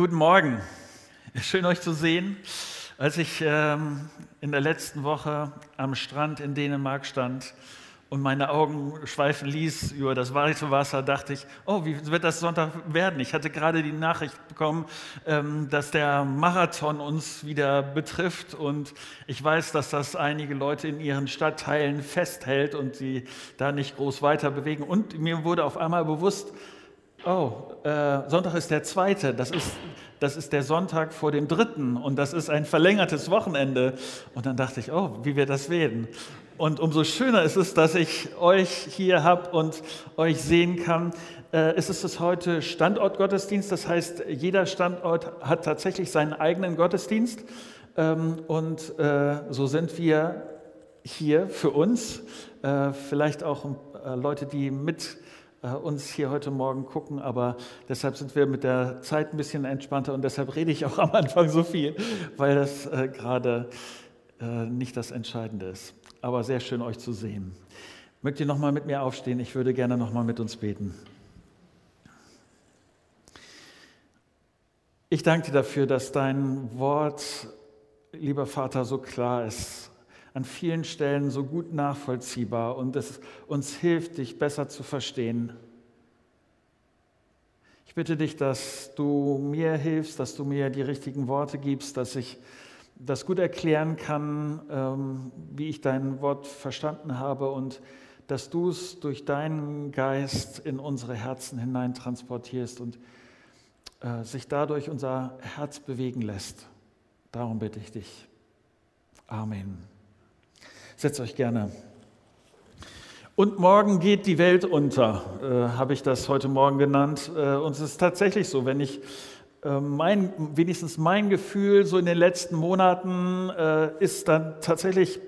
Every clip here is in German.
Guten Morgen. Schön euch zu sehen. Als ich ähm, in der letzten Woche am Strand in Dänemark stand und meine Augen schweifen ließ über das weiße Wasser, dachte ich, oh, wie wird das Sonntag werden? Ich hatte gerade die Nachricht bekommen, ähm, dass der Marathon uns wieder betrifft und ich weiß, dass das einige Leute in ihren Stadtteilen festhält und sie da nicht groß weiter bewegen. Und mir wurde auf einmal bewusst, Oh, äh, Sonntag ist der zweite. Das ist, das ist der Sonntag vor dem dritten und das ist ein verlängertes Wochenende. Und dann dachte ich, oh, wie wird das werden? Und umso schöner ist es, dass ich euch hier habe und euch sehen kann. Äh, es ist es heute Standortgottesdienst. Das heißt, jeder Standort hat tatsächlich seinen eigenen Gottesdienst. Ähm, und äh, so sind wir hier für uns. Äh, vielleicht auch äh, Leute, die mit uns hier heute Morgen gucken, aber deshalb sind wir mit der Zeit ein bisschen entspannter und deshalb rede ich auch am Anfang so viel, weil das äh, gerade äh, nicht das Entscheidende ist. Aber sehr schön, euch zu sehen. Mögt ihr nochmal mit mir aufstehen? Ich würde gerne nochmal mit uns beten. Ich danke dir dafür, dass dein Wort, lieber Vater, so klar ist an vielen Stellen so gut nachvollziehbar und es uns hilft, dich besser zu verstehen. Ich bitte dich, dass du mir hilfst, dass du mir die richtigen Worte gibst, dass ich das gut erklären kann, ähm, wie ich dein Wort verstanden habe und dass du es durch deinen Geist in unsere Herzen hinein transportierst und äh, sich dadurch unser Herz bewegen lässt. Darum bitte ich dich. Amen. Setzt euch gerne. Und morgen geht die Welt unter, äh, habe ich das heute Morgen genannt. Äh, und es ist tatsächlich so, wenn ich äh, mein, wenigstens mein Gefühl so in den letzten Monaten äh, ist dann tatsächlich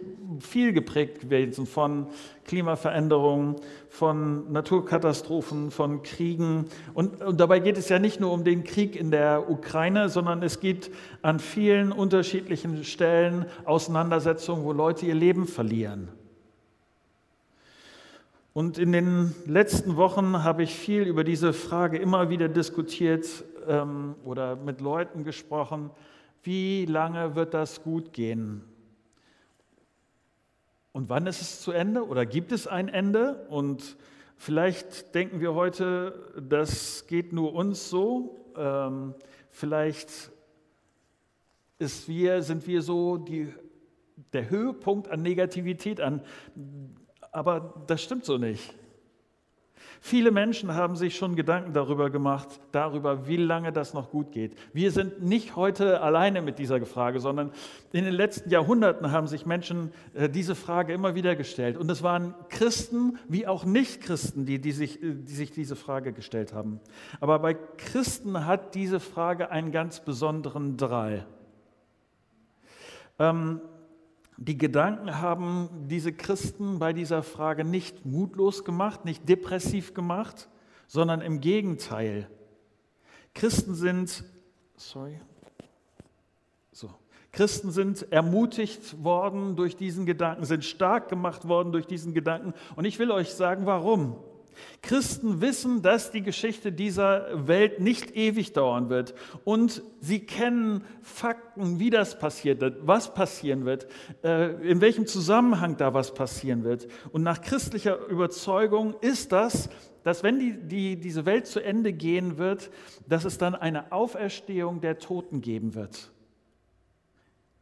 viel geprägt gewesen von Klimaveränderungen, von Naturkatastrophen, von Kriegen. Und, und, dabei geht es ja nicht nur um den Krieg in der Ukraine, sondern es gibt an vielen unterschiedlichen Stellen Auseinandersetzungen, wo Leute ihr Leben verlieren. Und in den letzten Wochen habe ich viel über diese Frage immer wieder diskutiert ähm, oder mit Leuten gesprochen. Wie lange wird das gut gehen? Und wann ist es zu Ende oder gibt es ein Ende? Und vielleicht denken wir heute, das geht nur uns so. Ähm, vielleicht wir, sind wir so die, der Höhepunkt an Negativität an. Aber das stimmt so nicht. Viele Menschen haben sich schon Gedanken darüber gemacht, darüber, wie lange das noch gut geht. Wir sind nicht heute alleine mit dieser Frage, sondern in den letzten Jahrhunderten haben sich Menschen äh, diese Frage immer wieder gestellt. Und es waren Christen wie auch Nichtchristen, die, die, sich, äh, die sich diese Frage gestellt haben. Aber bei Christen hat diese Frage einen ganz besonderen Drall. Ähm, die Gedanken haben diese Christen bei dieser Frage nicht mutlos gemacht, nicht depressiv gemacht, sondern im Gegenteil. Christen sind, sorry, so, Christen sind ermutigt worden durch diesen Gedanken, sind stark gemacht worden durch diesen Gedanken. Und ich will euch sagen, warum. Christen wissen, dass die Geschichte dieser Welt nicht ewig dauern wird und sie kennen Fakten, wie das passiert wird, was passieren wird, äh, in welchem Zusammenhang da was passieren wird. Und nach christlicher Überzeugung ist das, dass wenn die, die, diese Welt zu Ende gehen wird, dass es dann eine Auferstehung der Toten geben wird.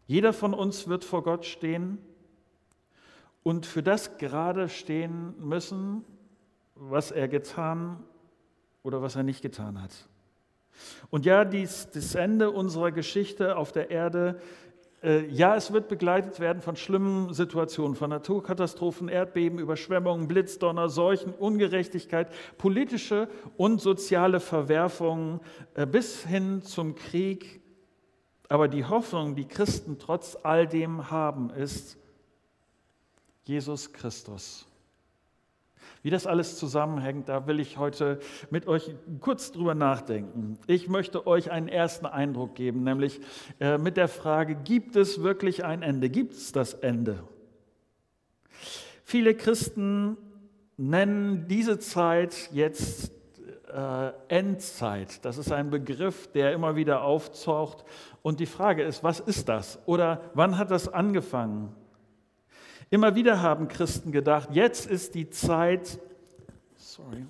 Jeder von uns wird vor Gott stehen und für das gerade stehen müssen, was er getan oder was er nicht getan hat. Und ja, dies, das Ende unserer Geschichte auf der Erde, äh, ja, es wird begleitet werden von schlimmen Situationen, von Naturkatastrophen, Erdbeben, Überschwemmungen, Blitzdonner, Seuchen, Ungerechtigkeit, politische und soziale Verwerfungen äh, bis hin zum Krieg. Aber die Hoffnung, die Christen trotz all dem haben, ist Jesus Christus. Wie das alles zusammenhängt, da will ich heute mit euch kurz drüber nachdenken. Ich möchte euch einen ersten Eindruck geben, nämlich äh, mit der Frage, gibt es wirklich ein Ende? Gibt es das Ende? Viele Christen nennen diese Zeit jetzt äh, Endzeit. Das ist ein Begriff, der immer wieder auftaucht. Und die Frage ist, was ist das? Oder wann hat das angefangen? Immer wieder haben Christen gedacht, jetzt ist die Zeit, sorry,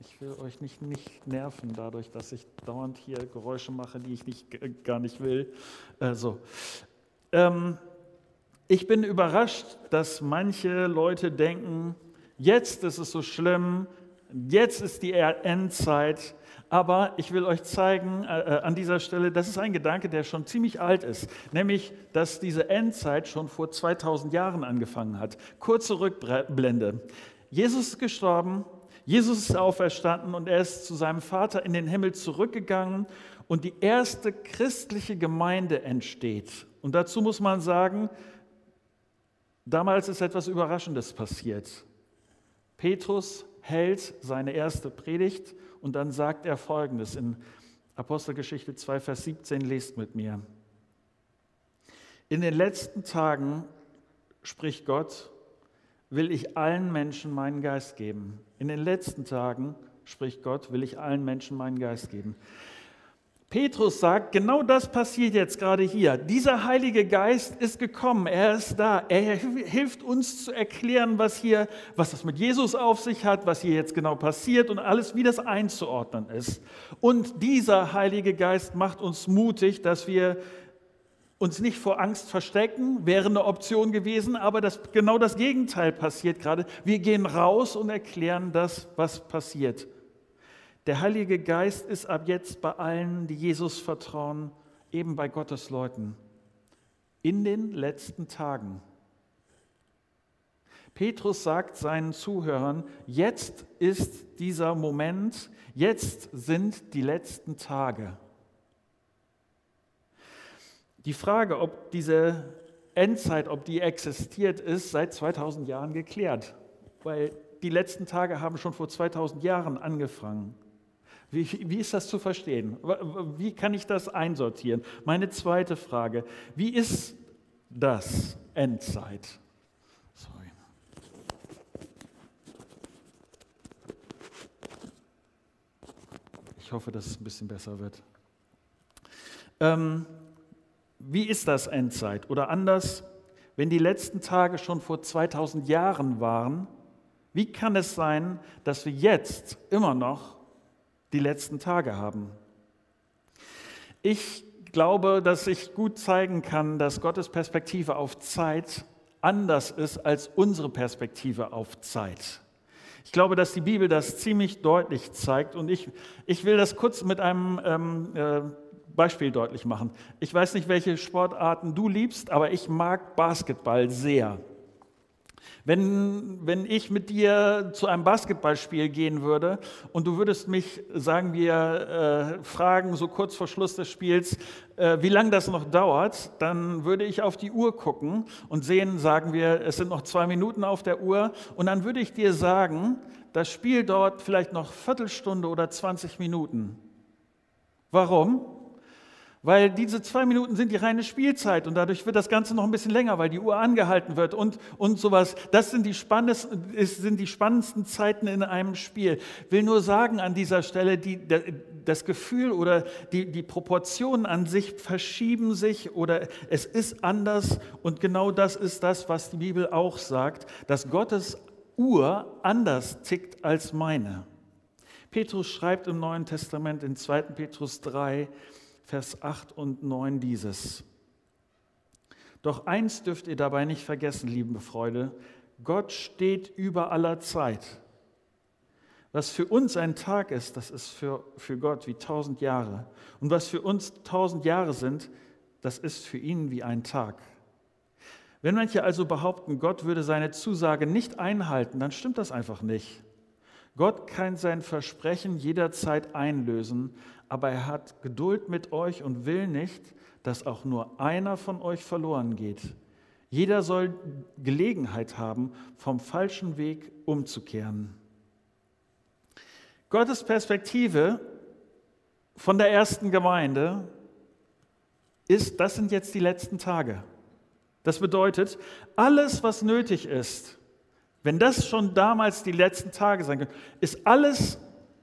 ich will euch nicht, nicht nerven dadurch, dass ich dauernd hier Geräusche mache, die ich nicht, gar nicht will. Also, ähm, ich bin überrascht, dass manche Leute denken, jetzt ist es so schlimm, jetzt ist die Endzeit. Aber ich will euch zeigen äh, äh, an dieser Stelle, das ist ein Gedanke, der schon ziemlich alt ist, nämlich, dass diese Endzeit schon vor 2000 Jahren angefangen hat. Kurze Rückblende. Jesus ist gestorben, Jesus ist auferstanden und er ist zu seinem Vater in den Himmel zurückgegangen und die erste christliche Gemeinde entsteht. Und dazu muss man sagen, damals ist etwas Überraschendes passiert. Petrus hält seine erste Predigt und dann sagt er folgendes in Apostelgeschichte 2, Vers 17, lest mit mir. In den letzten Tagen, spricht Gott, will ich allen Menschen meinen Geist geben. In den letzten Tagen, spricht Gott, will ich allen Menschen meinen Geist geben. Petrus sagt, genau das passiert jetzt gerade hier. Dieser Heilige Geist ist gekommen, er ist da. Er hilft uns zu erklären, was hier, was das mit Jesus auf sich hat, was hier jetzt genau passiert und alles, wie das einzuordnen ist. Und dieser Heilige Geist macht uns mutig, dass wir uns nicht vor Angst verstecken, wäre eine Option gewesen, aber das, genau das Gegenteil passiert gerade. Wir gehen raus und erklären das, was passiert. Der Heilige Geist ist ab jetzt bei allen, die Jesus vertrauen, eben bei Gottes Leuten. In den letzten Tagen. Petrus sagt seinen Zuhörern, jetzt ist dieser Moment, jetzt sind die letzten Tage. Die Frage, ob diese Endzeit, ob die existiert, ist seit 2000 Jahren geklärt, weil die letzten Tage haben schon vor 2000 Jahren angefangen. Wie, wie, ist das zu verstehen? Wie kann ich das einsortieren? Meine zweite Frage, wie ist das Endzeit? Sorry. Ich hoffe, dass es ein bisschen besser wird. Ähm, wie ist das Endzeit? Oder anders, wenn die letzten Tage schon vor 2000 Jahren waren, wie kann es sein, dass wir jetzt immer noch die letzten Tage haben. Ich glaube, dass ich gut zeigen kann, dass Gottes Perspektive auf Zeit anders ist als unsere Perspektive auf Zeit. Ich glaube, dass die Bibel das ziemlich deutlich zeigt und ich, ich will das kurz mit einem ähm, äh, Beispiel deutlich machen. Ich weiß nicht, welche Sportarten du liebst, aber ich mag Basketball sehr. Wenn, wenn ich mit dir zu einem Basketballspiel gehen würde und du würdest mich, sagen wir, äh, fragen, so kurz vor Schluss des Spiels, äh, wie lange das noch dauert, dann würde ich auf die Uhr gucken und sehen, sagen wir, es sind noch zwei Minuten auf der Uhr und dann würde ich dir sagen, das Spiel dauert vielleicht noch Viertelstunde oder 20 Minuten. Warum? Weil diese zwei Minuten sind die reine Spielzeit und dadurch wird das Ganze noch ein bisschen länger, weil die Uhr angehalten wird und, und sowas. Das sind die, spannendsten, sind die spannendsten Zeiten in einem Spiel. Will nur sagen an dieser Stelle, die, das Gefühl oder die, die Proportionen an sich verschieben sich oder es ist anders und genau das ist das, was die Bibel auch sagt, dass Gottes Uhr anders tickt als meine. Petrus schreibt im Neuen Testament in 2. Petrus 3, Vers 8 und 9 dieses. Doch eins dürft ihr dabei nicht vergessen, liebe Freude, Gott steht über aller Zeit. Was für uns ein Tag ist, das ist für, für Gott wie tausend Jahre. Und was für uns tausend Jahre sind, das ist für ihn wie ein Tag. Wenn manche also behaupten, Gott würde seine Zusage nicht einhalten, dann stimmt das einfach nicht. Gott kann sein Versprechen jederzeit einlösen, aber er hat Geduld mit euch und will nicht, dass auch nur einer von euch verloren geht. Jeder soll Gelegenheit haben, vom falschen Weg umzukehren. Gottes Perspektive von der ersten Gemeinde ist, das sind jetzt die letzten Tage. Das bedeutet, alles, was nötig ist, wenn das schon damals die letzten Tage sein können, ist alles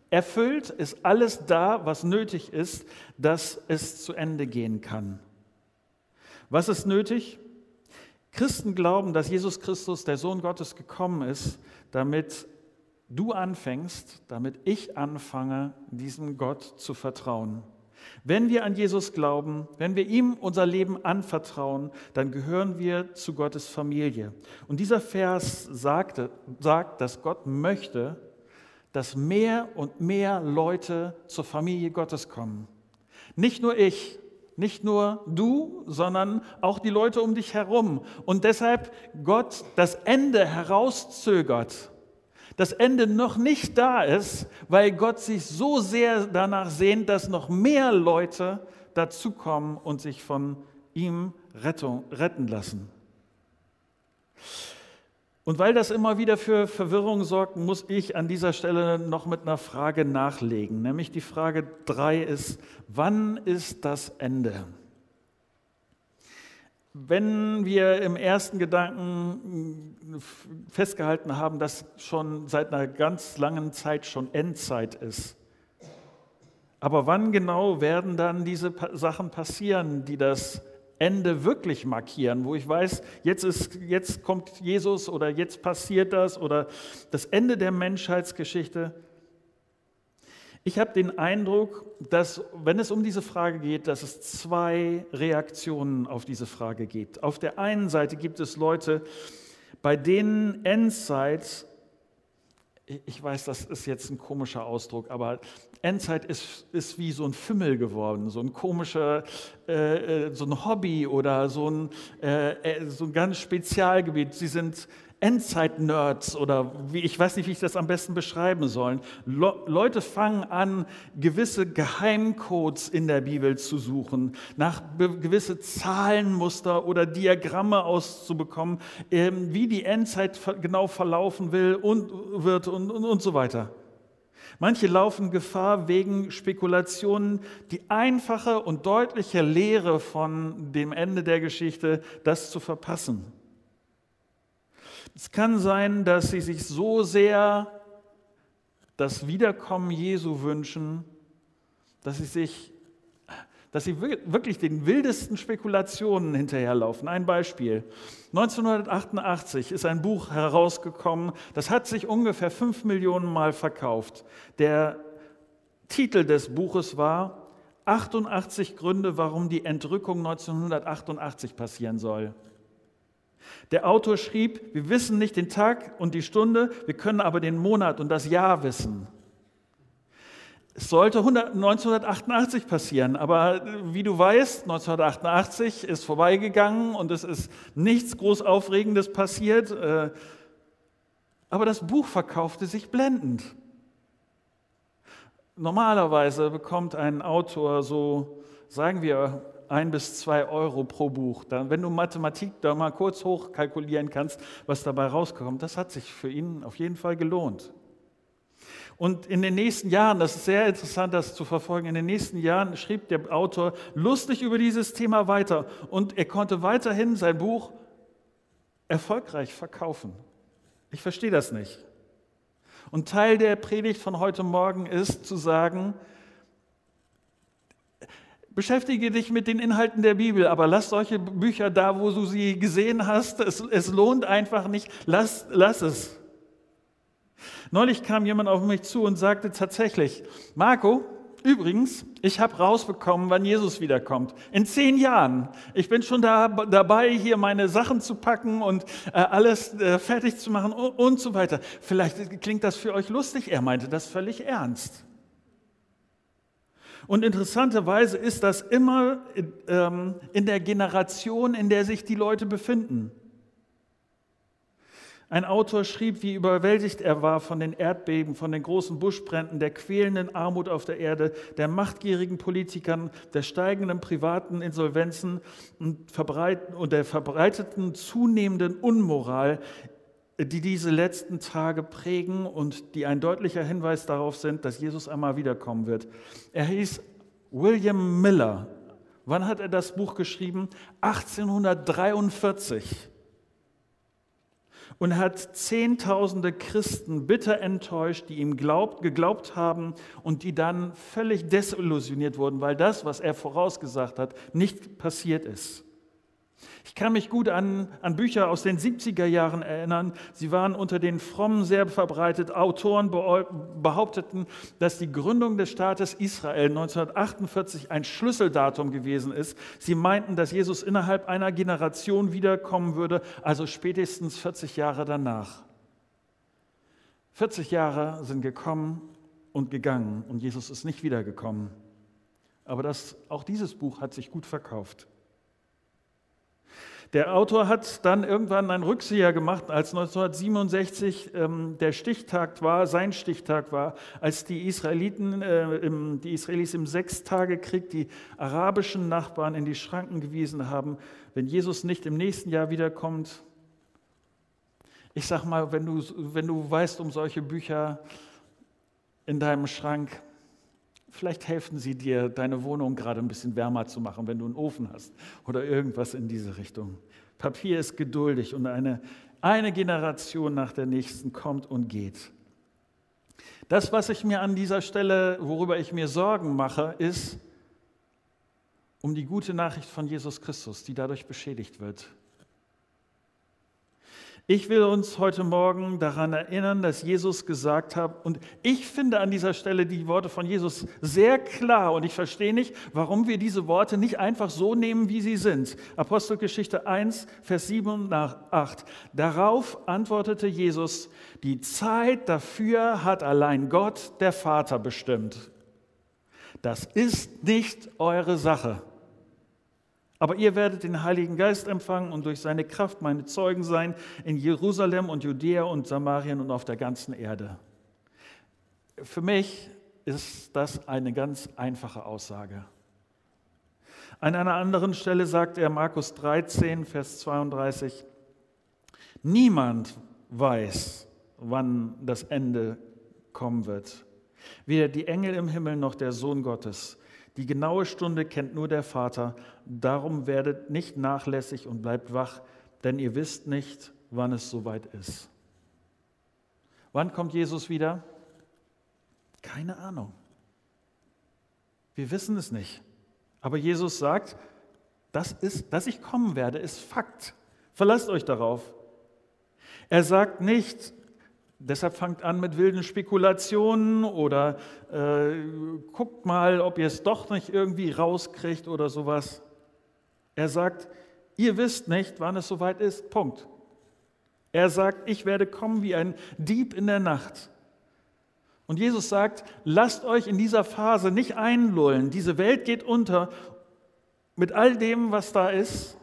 erfüllt, ist alles da, was nötig ist, dass es zu Ende gehen kann. Was ist nötig? Christen glauben, dass Jesus Christus, der Sohn Gottes, gekommen ist, damit du anfängst, damit ich anfange, diesem Gott zu vertrauen. Wenn wir an Jesus glauben, wenn wir ihm unser Leben anvertrauen, dann gehören wir zu Gottes Familie. Und dieser Vers sagte, sagt, dass Gott möchte, dass mehr und mehr Leute zur Familie Gottes kommen. Nicht nur ich, nicht nur du, sondern auch die Leute um dich herum. Und deshalb Gott das Ende herauszögert das Ende noch nicht da ist, weil Gott sich so sehr danach sehnt, dass noch mehr Leute dazukommen und sich von ihm Rettung, retten lassen. Und weil das immer wieder für Verwirrung sorgt, muss ich an dieser Stelle noch mit einer Frage nachlegen. Nämlich die Frage 3 ist, wann ist das Ende? Wenn wir im ersten Gedanken festgehalten haben, dass schon seit einer ganz langen Zeit schon Endzeit ist, aber wann genau werden dann diese Sachen passieren, die das Ende wirklich markieren, wo ich weiß, jetzt, ist, jetzt kommt Jesus oder jetzt passiert das oder das Ende der Menschheitsgeschichte? Ich habe den Eindruck, dass, wenn es um diese Frage geht, dass es zwei Reaktionen auf diese Frage gibt. Auf der einen Seite gibt es Leute, bei denen Endzeit, ich weiß, das ist jetzt ein komischer Ausdruck, aber Endzeit ist, ist wie so ein Fimmel geworden, so ein komischer, äh, äh so ein Hobby oder so ein, äh, äh so ein ganz Spezialgebiet. Sie sind Endzeit-Nerds oder wie, ich weiß nicht, wie ich das am besten beschreiben soll. Le Leute fangen an, gewisse Geheimcodes in der Bibel zu suchen, nach gewisse Zahlenmuster oder Diagramme auszubekommen, äh, wie die Endzeit genau verlaufen will und wird und, und, und so weiter. Manche laufen Gefahr wegen Spekulationen, die einfache und deutliche Lehre von dem Ende der Geschichte, das zu verpassen. Es kann sein, dass sie sich so sehr das Wiederkommen Jesu wünschen, dass sie sich dass sie wirklich den wildesten Spekulationen hinterherlaufen. Ein Beispiel. 1988 ist ein Buch herausgekommen, das hat sich ungefähr fünf Millionen Mal verkauft. Der Titel des Buches war 88 Gründe, warum die Entrückung 1988 passieren soll. Der Autor schrieb, wir wissen nicht den Tag und die Stunde, wir können aber den Monat und das Jahr wissen. Es sollte 1988 passieren, aber wie du weißt, 1988 ist vorbeigegangen und es ist nichts groß Aufregendes passiert. Äh, aber das Buch verkaufte sich blendend. Normalerweise bekommt ein Autor so, sagen wir, ein bis zwei Euro pro Buch. Dann, wenn du Mathematik da mal kurz hochkalkulieren kannst, was dabei rauskommt, das hat sich für ihn auf jeden Fall gelohnt. Und in den nächsten Jahren, das ist sehr interessant, das zu verfolgen, in den nächsten Jahren schrieb der Autor lustig über dieses Thema weiter und er konnte weiterhin sein Buch erfolgreich verkaufen. Ich verstehe das nicht. Und Teil der Predigt von heute Morgen ist zu sagen, Beschäftige dich mit den Inhalten der Bibel, aber lass solche Bücher da, wo du sie gesehen hast. Es, es lohnt einfach nicht. Lass, lass es. Neulich kam jemand auf mich zu und sagte tatsächlich, Marco, übrigens, ich habe rausbekommen, wann Jesus wiederkommt. In zehn Jahren. Ich bin schon da, dabei, hier meine Sachen zu packen und äh, alles äh, fertig zu machen und, und so weiter. Vielleicht klingt das für euch lustig. Er meinte das völlig ernst. Und interessanterweise ist das immer ähm, in der Generation, in der sich die Leute befinden. Ein Autor schrieb, wie überwältigt er war von den Erdbeben, von den großen Buschbränden, der quälenden Armut auf der Erde, der machtgierigen Politikern, der steigenden privaten Insolvenzen und, und der verbreiteten zunehmenden Unmoral, die diese letzten Tage prägen und die ein deutlicher Hinweis darauf sind, dass Jesus einmal wiederkommen wird. Er hieß William Miller. Wann hat er das Buch geschrieben? 1843. und hat Zehntausende Christen bitter enttäuscht, die ihm glaubt, geglaubt haben und die dann völlig desillusioniert wurden, weil das, was er vorausgesagt hat, nicht passiert ist. Ich kann mich gut an, an Bücher aus den 70er Jahren erinnern. Sie waren unter den Frommen sehr verbreitet. Autoren behaupteten, dass die Gründung des Staates Israel 1948 ein Schlüsseldatum gewesen ist. Sie meinten, dass Jesus innerhalb einer Generation wiederkommen würde, also spätestens 40 Jahre danach. 40 Jahre sind gekommen und gegangen und Jesus ist nicht wiedergekommen. Aber das, auch dieses Buch hat sich gut verkauft. Der Autor hat dann irgendwann einen Rückseher gemacht, als 1967 ähm, der Stichtag war, sein Stichtag war, als die Israeliten, äh, im, die Israelis im Sechstagekrieg die arabischen Nachbarn in die Schranken gewiesen haben, wenn Jesus nicht im nächsten Jahr wiederkommt. Ich sag mal, wenn du, wenn du weißt um solche Bücher in deinem Schrank, Vielleicht helfen sie dir, deine Wohnung gerade ein bisschen wärmer zu machen, wenn du einen Ofen hast oder irgendwas in diese Richtung. Papier ist geduldig und eine, eine Generation nach der nächsten kommt und geht. Das, was ich mir an dieser Stelle, worüber ich mir Sorgen mache, ist um die gute Nachricht von Jesus Christus, die dadurch beschädigt wird. Ich will uns heute Morgen daran erinnern, dass Jesus gesagt hat, und ich finde an dieser Stelle die Worte von Jesus sehr klar und ich verstehe nicht, warum wir diese Worte nicht einfach so nehmen, wie sie sind. Apostelgeschichte 1, Vers 7 nach 8. Darauf antwortete Jesus, die Zeit dafür hat allein Gott, der Vater, bestimmt. Das ist nicht eure Sache. Aber ihr werdet den Heiligen Geist empfangen und durch seine Kraft meine Zeugen sein in Jerusalem und Judäa und Samarien und auf der ganzen Erde. Für mich ist das eine ganz einfache Aussage. An einer anderen Stelle sagt er, Markus 13, Vers 32, niemand weiß, wann das Ende kommen wird. Weder die Engel im Himmel noch der Sohn Gottes, die genaue Stunde kennt nur der Vater. Darum werdet nicht nachlässig und bleibt wach, denn ihr wisst nicht, wann es soweit ist. Wann kommt Jesus wieder? Keine Ahnung. Wir wissen es nicht. Aber Jesus sagt, das ist, dass ich kommen werde, ist Fakt. Verlasst euch darauf. Er sagt nicht, Deshalb fangt an mit wilden Spekulationen oder äh, guckt mal, ob ihr es doch nicht irgendwie rauskriegt oder sowas. Er sagt, ihr wisst nicht, wann es soweit ist. Punkt. Er sagt, ich werde kommen wie ein Dieb in der Nacht. Und Jesus sagt, lasst euch in dieser Phase nicht einlullen. Diese Welt geht unter mit all dem, was da ist.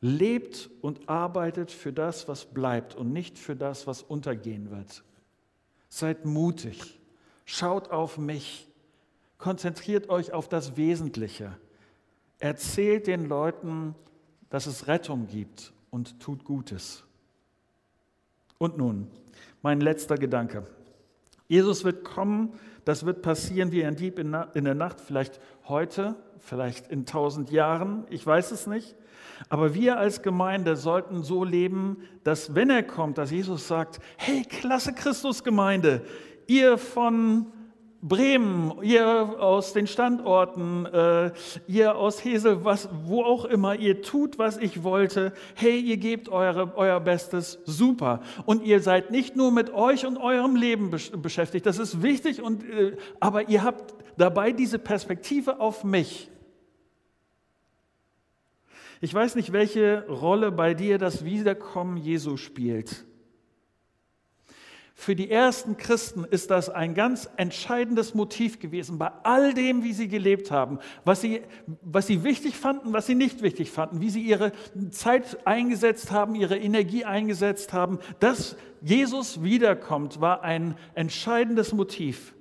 Lebt und arbeitet für das, was bleibt und nicht für das, was untergehen wird. Seid mutig. Schaut auf mich. Konzentriert euch auf das Wesentliche. Erzählt den Leuten, dass es Rettung gibt und tut Gutes. Und nun, mein letzter Gedanke. Jesus wird kommen, das wird passieren wie ein Dieb in der Nacht, vielleicht heute, vielleicht in tausend Jahren, ich weiß es nicht. Aber wir als Gemeinde sollten so leben, dass wenn er kommt, dass Jesus sagt, hey, klasse Christusgemeinde, ihr von Bremen, ihr aus den Standorten, äh, ihr aus Hesel, was, wo auch immer, ihr tut, was ich wollte. Hey, ihr gebt eure, euer Bestes, super. Und ihr seid nicht nur mit euch und eurem Leben beschäftigt, das ist wichtig, und, äh, aber ihr habt dabei diese Perspektive auf mich. Ich weiß nicht, welche Rolle bei dir das Wiederkommen Jesu spielt. Für die ersten Christen ist das ein ganz entscheidendes Motiv gewesen, bei all dem, wie sie gelebt haben, was sie, was sie wichtig fanden, was sie nicht wichtig fanden, wie sie ihre Zeit eingesetzt haben, ihre Energie eingesetzt haben. Dass Jesus wiederkommt, war ein entscheidendes Motiv.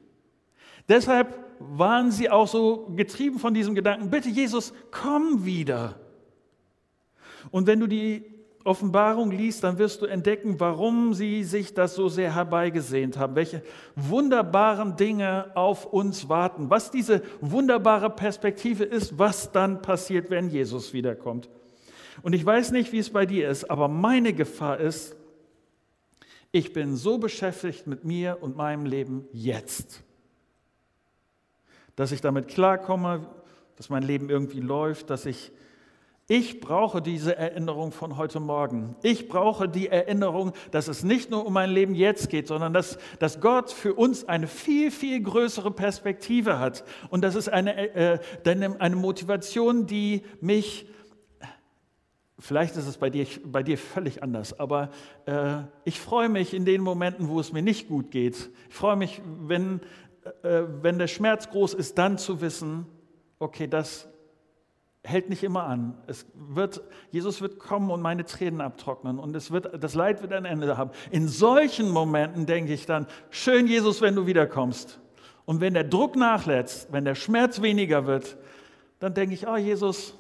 Deshalb waren sie auch so getrieben von diesem Gedanken, bitte Jesus, komm wieder. Und wenn du die Offenbarung liest, dann wirst du entdecken, warum sie sich das so sehr herbeigesehnt haben, welche wunderbaren Dinge auf uns warten, was diese wunderbare Perspektive ist, was dann passiert, wenn Jesus wiederkommt. Und ich weiß nicht, wie es bei dir ist, aber meine Gefahr ist, Ich bin so beschäftigt mit mir und meinem Leben jetzt, dass ich damit klarkomme, dass mein Leben irgendwie läuft, dass ich ich brauche diese Erinnerung von heute Morgen. Ich brauche die Erinnerung, dass es nicht nur um mein Leben jetzt geht, sondern dass, dass Gott für uns eine viel, viel größere Perspektive hat. Und das ist eine, äh, eine Motivation, die mich, vielleicht ist es bei dir, bei dir völlig anders, aber äh, ich freue mich in den Momenten, wo es mir nicht gut geht. Ich freue mich, wenn, äh, wenn der Schmerz groß ist, dann zu wissen, okay, das hält nicht immer an. Es wird, Jesus wird kommen und meine Tränen abtrocknen und es wird, das Leid wird ein Ende haben. In solchen Momenten denke ich dann, schön Jesus, wenn du wiederkommst. Und wenn der Druck nachlässt, wenn der Schmerz weniger wird, dann denke ich, oh Jesus,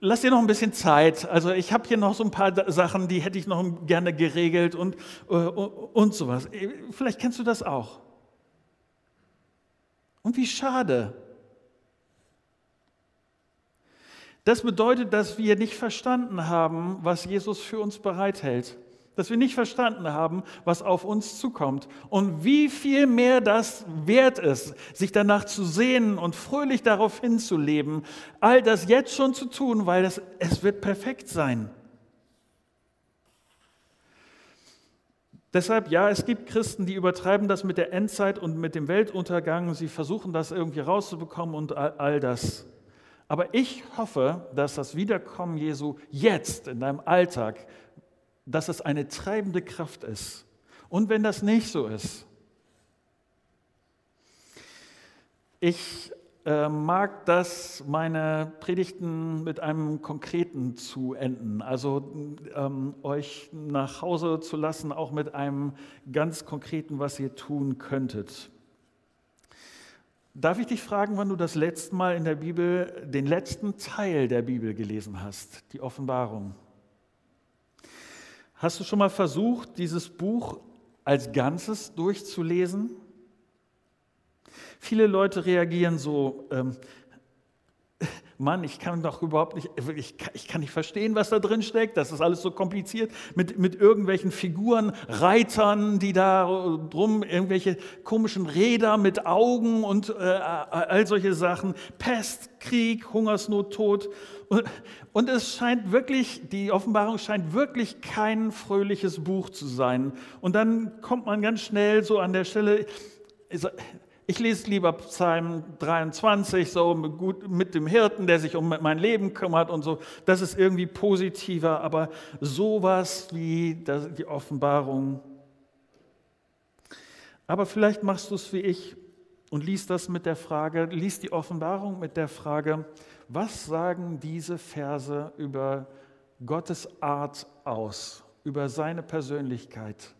lass dir noch ein bisschen Zeit. Also ich habe hier noch so ein paar Sachen, die hätte ich noch gerne geregelt und, äh, und sowas. Vielleicht kennst du das auch. Und wie schade, Das bedeutet, dass wir nicht verstanden haben, was Jesus für uns bereithält. Dass wir nicht verstanden haben, was auf uns zukommt. Und wie viel mehr das wert ist, sich danach zu sehnen und fröhlich darauf hinzuleben, all das jetzt schon zu tun, weil es, es wird perfekt sein. Deshalb, ja, es gibt Christen, die übertreiben das mit der Endzeit und mit dem Weltuntergang. Sie versuchen das irgendwie rauszubekommen und all, all das. Aber ich hoffe, dass das Wiederkommen Jesu jetzt in deinem Alltag, dass es eine treibende Kraft ist. Und wenn das nicht so ist, ich äh, mag das, meine Predigten mit einem Konkreten zu enden, also ähm, euch nach Hause zu lassen, auch mit einem ganz Konkreten, was ihr tun könntet. Darf ich dich fragen, wann du das letzte Mal in der Bibel den letzten Teil der Bibel gelesen hast, die Offenbarung? Hast du schon mal versucht, dieses Buch als Ganzes durchzulesen? Viele Leute reagieren so, ähm, Mann, ich kann doch überhaupt nicht, ich ich kann nicht verstehen, was da drin steckt. Das ist alles so kompliziert mit, mit irgendwelchen Figuren, Reitern, die da drum, irgendwelche komischen Räder mit Augen und äh, all solche Sachen. Pest, Krieg, Hungersnot, Tod. Und, und es scheint wirklich, die Offenbarung scheint wirklich kein fröhliches Buch zu sein. Und dann kommt man ganz schnell so an der Stelle, ich lese lieber Psalm 23, so gut mit dem Hirten, der sich um mein Leben kümmert und so. Das ist irgendwie positiver, aber sowas wie die Offenbarung. Aber vielleicht machst du es wie ich und liest das mit der Frage, liest die Offenbarung mit der Frage, was sagen diese Verse über Gottes Art aus, über seine Persönlichkeit?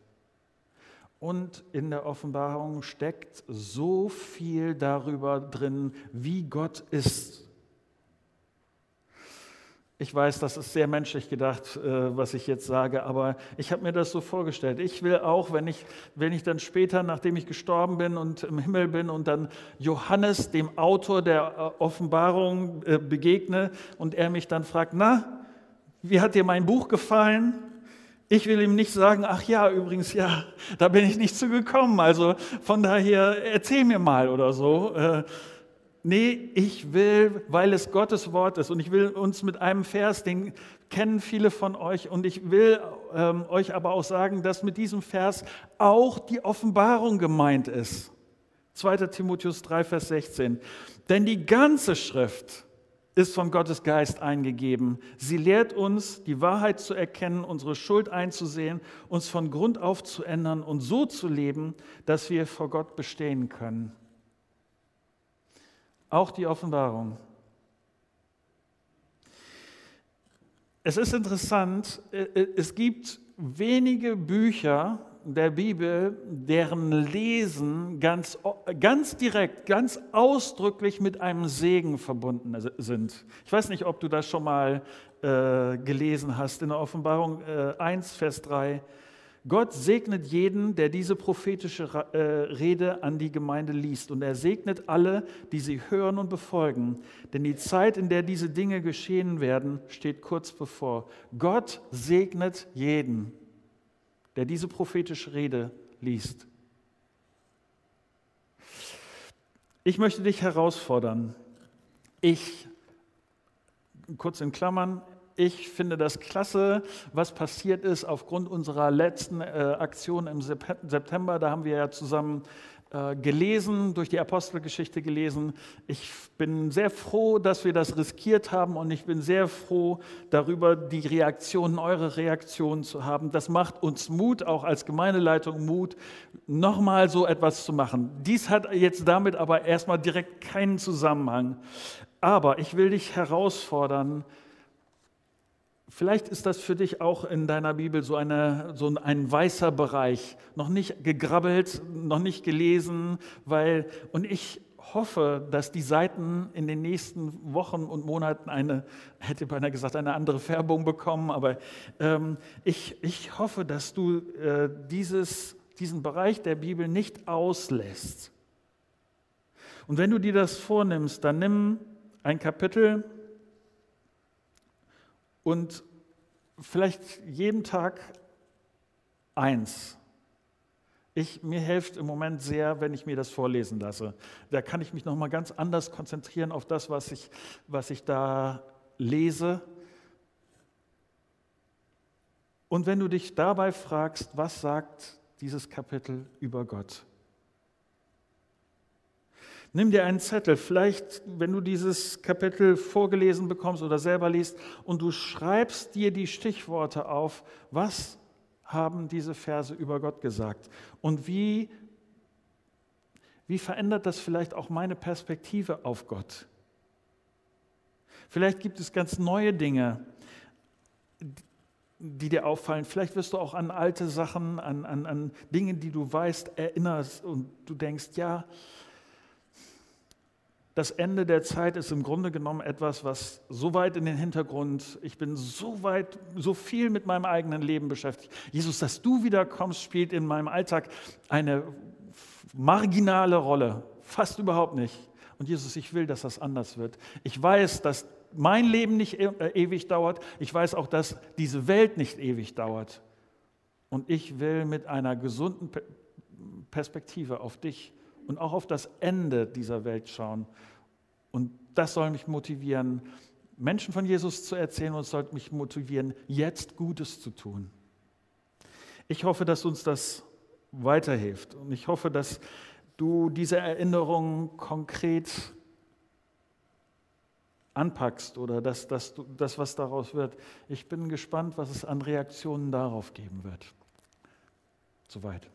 Und in der Offenbarung steckt so viel darüber drin, wie Gott ist. Ich weiß, das ist sehr menschlich gedacht, äh, was ich jetzt sage, aber ich habe mir das so vorgestellt. Ich will auch, wenn ich, wenn ich dann später, nachdem ich gestorben bin und im Himmel bin und dann Johannes, dem Autor der äh, Offenbarung, äh, begegne und er mich dann fragt, na, wie hat dir mein Buch gefallen? Ich will ihm nicht sagen, ach ja, übrigens, ja, da bin ich nicht zugekommen. Also von daher erzähl mir mal oder so. Äh, nee, ich will, weil es Gottes Wort ist und ich will uns mit einem Vers, den kennen viele von euch und ich will ähm, euch aber auch sagen, dass mit diesem Vers auch die Offenbarung gemeint ist. 2. Timotheus 3, Vers 16. Denn die ganze Schrift ist von Gottes Geist eingegeben. Sie lehrt uns, die Wahrheit zu erkennen, unsere Schuld einzusehen, uns von Grund auf zu ändern und so zu leben, dass wir vor Gott bestehen können. Auch die Offenbarung. Es ist interessant, äh, äh, es gibt wenige Bücher, der Bibel, deren Lesen ganz, ganz direkt, ganz ausdrücklich mit einem Segen verbunden sind. Ich weiß nicht, ob du das schon mal äh, gelesen hast in der Offenbarung äh, 1, Vers 3. Gott segnet jeden, der diese prophetische äh, Rede an die Gemeinde liest. Und er segnet alle, die sie hören und befolgen. Denn die Zeit, in der diese Dinge geschehen werden, steht kurz bevor. Gott segnet jeden der diese prophetische Rede liest. Ich möchte dich herausfordern. Ich, kurz in Klammern, ich finde das klasse, was passiert ist aufgrund unserer letzten äh, Aktion im September. Da haben wir ja zusammen äh, gelesen, durch die Apostelgeschichte gelesen. Ich bin sehr froh, dass wir das riskiert haben und ich bin sehr froh darüber, die Reaktionen, eure Reaktionen zu haben. Das macht uns Mut, auch als Gemeindeleitung Mut, nochmal so etwas zu machen. Dies hat jetzt damit aber erstmal direkt keinen Zusammenhang. Aber ich will dich herausfordern, Vielleicht ist das für dich auch in deiner Bibel so, eine, so ein weißer Bereich, noch nicht gegrabbelt, noch nicht gelesen, weil, und ich hoffe, dass die Seiten in den nächsten Wochen und Monaten eine, hätte beinahe gesagt, eine andere Färbung bekommen, aber ähm, ich, ich hoffe, dass du äh, dieses, diesen Bereich der Bibel nicht auslässt. Und wenn du dir das vornimmst, dann nimm ein Kapitel, und vielleicht jeden Tag eins. Ich, mir hilft im Moment sehr, wenn ich mir das vorlesen lasse. Da kann ich mich nochmal ganz anders konzentrieren auf das, was ich, was ich da lese. Und wenn du dich dabei fragst, was sagt dieses Kapitel über Gott? Nimm dir einen Zettel, vielleicht, wenn du dieses Kapitel vorgelesen bekommst oder selber liest, und du schreibst dir die Stichworte auf, was haben diese Verse über Gott gesagt und wie, wie verändert das vielleicht auch meine Perspektive auf Gott? Vielleicht gibt es ganz neue Dinge, die dir auffallen. Vielleicht wirst du auch an alte Sachen, an, an, an Dinge, die du weißt, erinnerst und du denkst, ja, das Ende der Zeit ist im Grunde genommen etwas, was so weit in den Hintergrund, ich bin so weit, so viel mit meinem eigenen Leben beschäftigt. Jesus, dass du wiederkommst, spielt in meinem Alltag eine marginale Rolle, fast überhaupt nicht. Und Jesus, ich will, dass das anders wird. Ich weiß, dass mein Leben nicht e-, äh, ewig dauert. Ich weiß auch, dass diese Welt nicht ewig dauert. Und ich will mit einer gesunden Perspektive auf dich und auch auf das Ende dieser Welt schauen. Und das soll mich motivieren, Menschen von Jesus zu erzählen und es soll mich motivieren, jetzt Gutes zu tun. Ich hoffe, dass uns das weiterhilft und ich hoffe, dass du diese Erinnerungen konkret anpackst oder dass, du, das, was daraus wird. Ich bin gespannt, was es an Reaktionen darauf geben wird. Soweit.